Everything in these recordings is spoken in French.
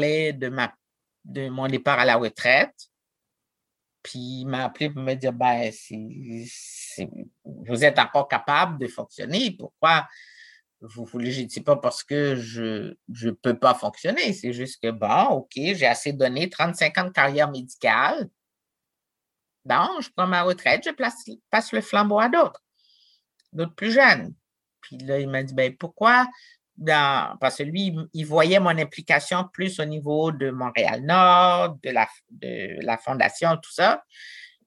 de, ma, de mon départ à la retraite. Puis il m'a appelé pour me dire ben, vous êtes encore capable de fonctionner. Pourquoi vous voulez, je ne dis pas parce que je ne peux pas fonctionner. C'est juste que, bon, OK, j'ai assez donné 35 ans de carrière médicale. Bon, je prends ma retraite, je passe le flambeau à d'autres, d'autres plus jeunes. Puis là, il m'a dit, ben pourquoi parce que lui, il voyait mon implication plus au niveau de Montréal-Nord, de la, de la fondation, tout ça.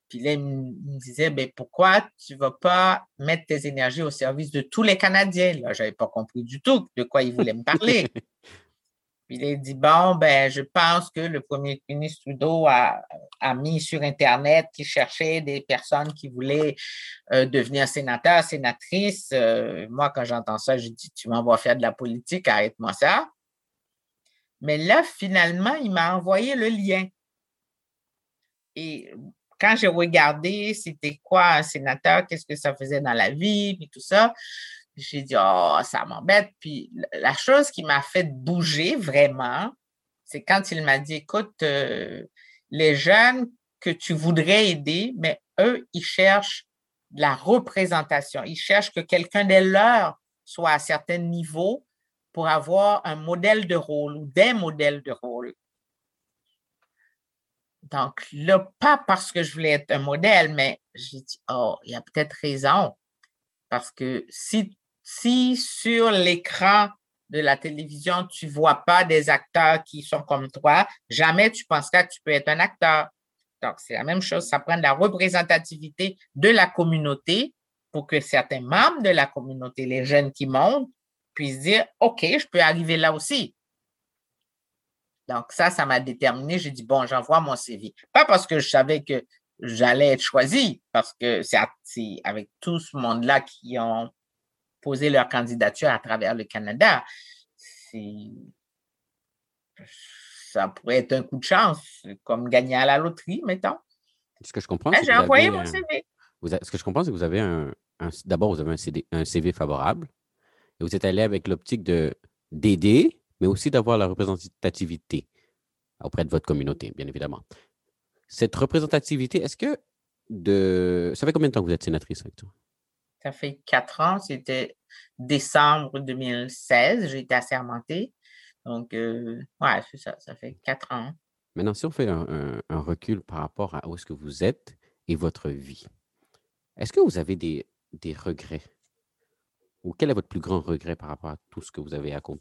Puis il me disait, ben, pourquoi tu ne vas pas mettre tes énergies au service de tous les Canadiens? Là, je n'avais pas compris du tout de quoi il voulait me parler. Puis il a dit, bon, ben, je pense que le premier ministre Trudeau a, mis sur Internet qu'il cherchait des personnes qui voulaient euh, devenir sénateur, sénatrice. Euh, moi, quand j'entends ça, je dis, tu m'envoies faire de la politique, arrête-moi ça. Mais là, finalement, il m'a envoyé le lien. Et quand j'ai regardé c'était quoi un sénateur, qu'est-ce que ça faisait dans la vie, puis tout ça, j'ai dit, oh, ça m'embête. Puis la chose qui m'a fait bouger vraiment, c'est quand il m'a dit, écoute, euh, les jeunes que tu voudrais aider, mais eux, ils cherchent de la représentation. Ils cherchent que quelqu'un des leurs soit à certains niveaux pour avoir un modèle de rôle ou des modèles de rôle. Donc là, pas parce que je voulais être un modèle, mais j'ai dit, oh, il y a peut-être raison. Parce que si, si sur l'écran de la télévision, tu ne vois pas des acteurs qui sont comme toi, jamais tu penseras que tu peux être un acteur. Donc, c'est la même chose, ça prend de la représentativité de la communauté pour que certains membres de la communauté, les jeunes qui montent, puissent dire, OK, je peux arriver là aussi. Donc, ça, ça m'a déterminé. J'ai dit, bon, j'envoie mon CV. Pas parce que je savais que j'allais être choisi, parce que c'est avec tout ce monde-là qui ont posé leur candidature à travers le Canada. Ça pourrait être un coup de chance, comme gagner à la loterie, mettons. Ce que je comprends, ben, c'est J'ai envoyé mon CV. ce que je comprends, c'est que vous avez un. D'abord, vous avez un, un CV favorable et vous êtes allé avec l'optique d'aider mais aussi d'avoir la représentativité auprès de votre communauté, bien évidemment. Cette représentativité, est-ce que de. Ça fait combien de temps que vous êtes sénatrice, Victor? Ça fait quatre ans. C'était décembre 2016. J'ai été assermentée. Donc, euh, ouais, c'est ça. Ça fait quatre ans. Maintenant, si on fait un, recul par rapport à où est-ce que vous êtes et votre vie, est-ce que vous avez des, des regrets? Ou quel est votre plus grand regret par rapport à tout ce que vous avez accompli?